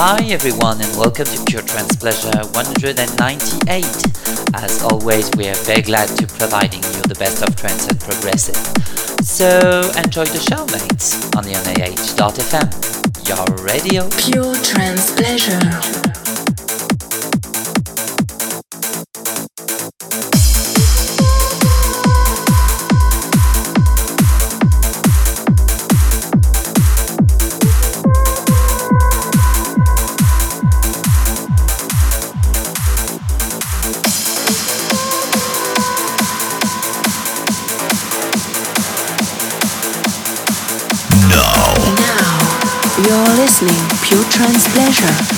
Hi everyone and welcome to Pure Trance Pleasure 198. As always, we are very glad to providing you the best of trance and progressive. So enjoy the show, mates, on the NAH.fm, your radio. Pure Trance Pleasure. Trance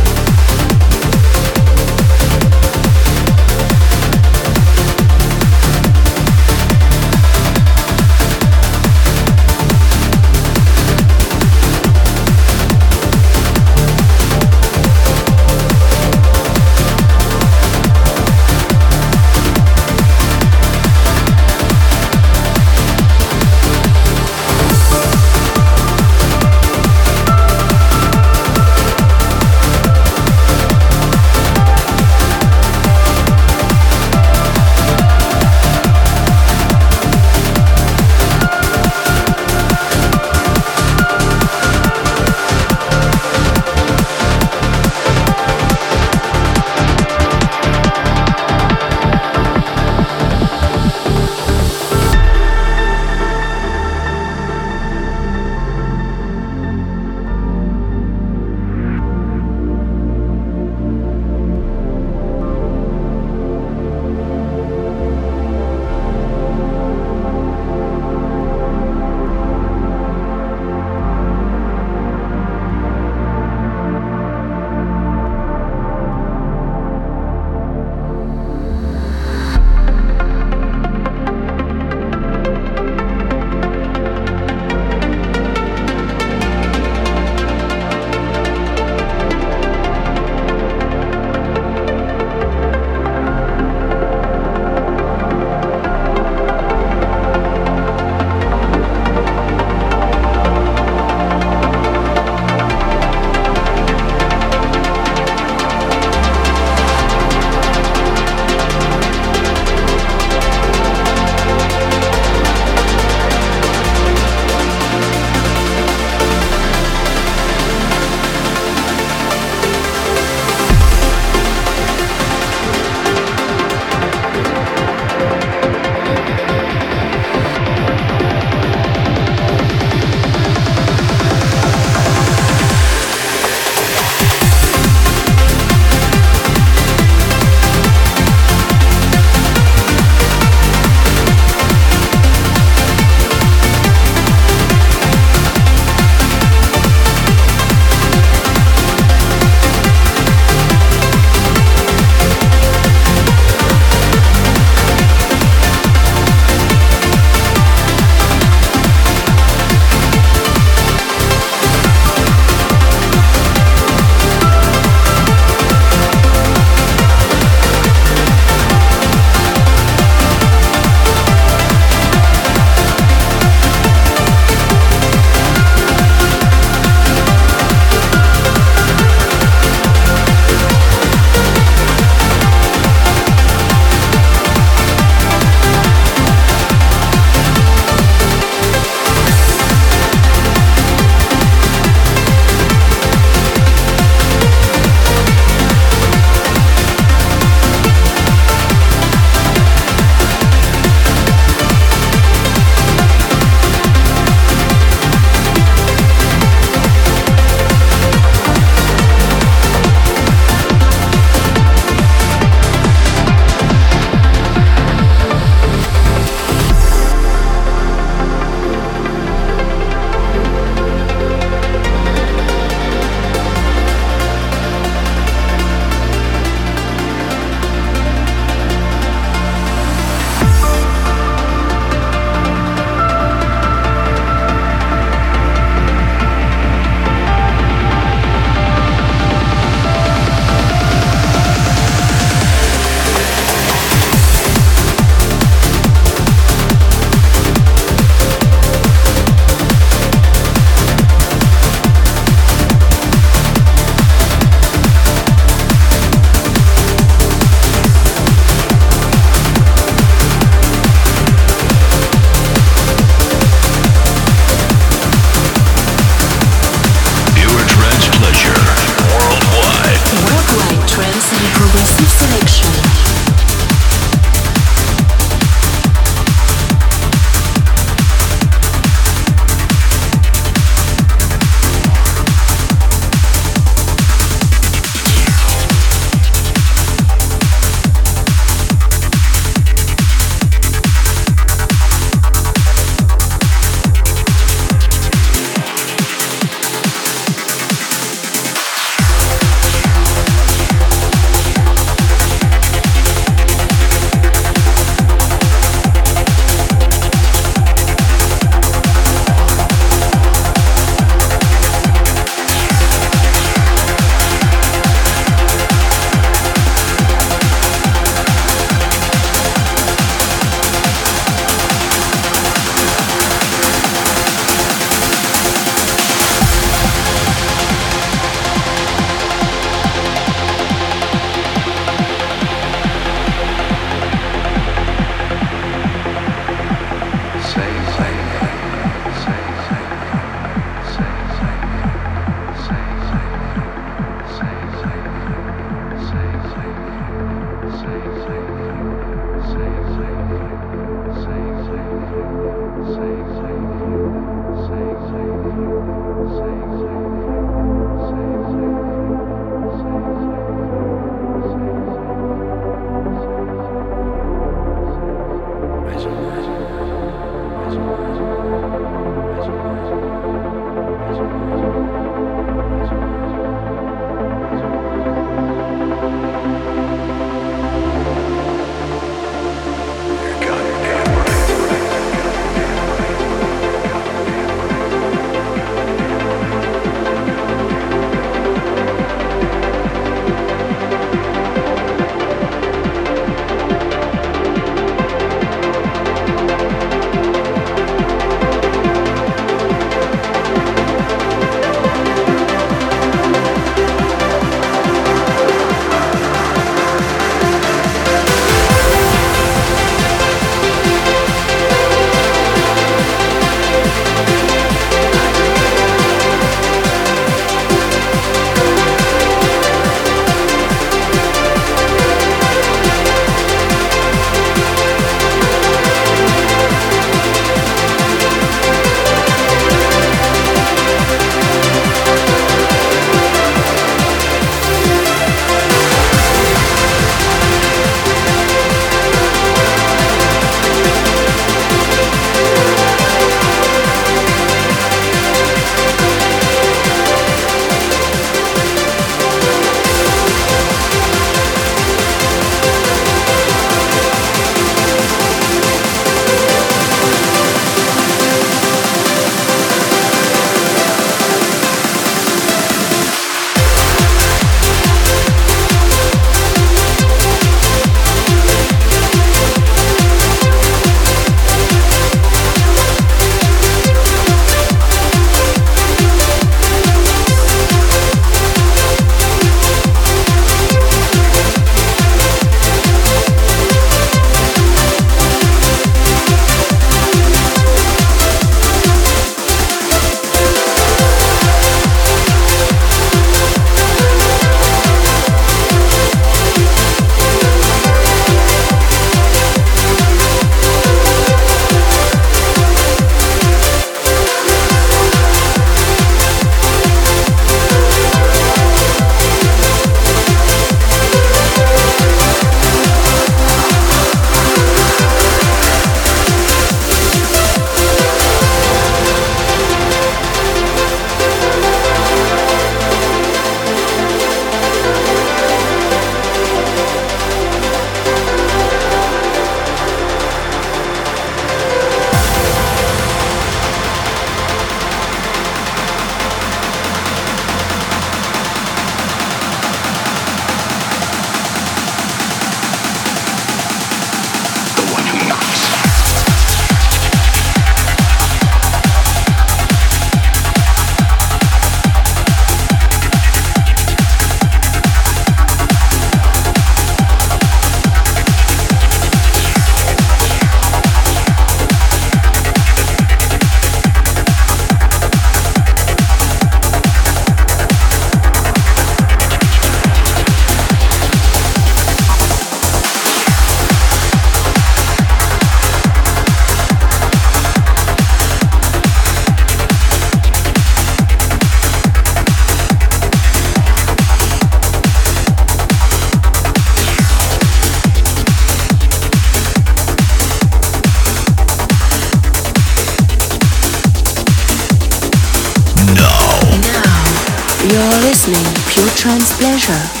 You're listening Pure Trance Pleasure.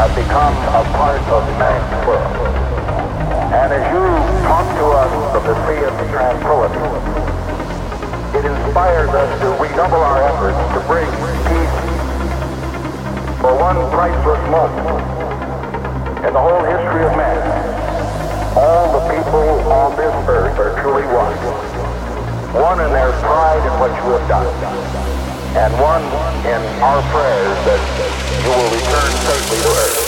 Have become a part of man's world. And as you talk to us of the sea of tranquility, it inspires us to redouble our efforts to bring peace for one priceless moment in the whole history of man. All the people on this earth are truly one. One in their pride in what you have done and one in our prayers that you will return safely to earth.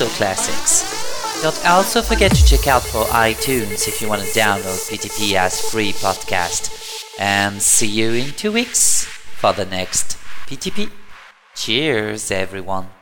Also classics. Don't also forget to check out for iTunes if you want to download PTP as free podcast. And see you in two weeks for the next PTP. Cheers, everyone.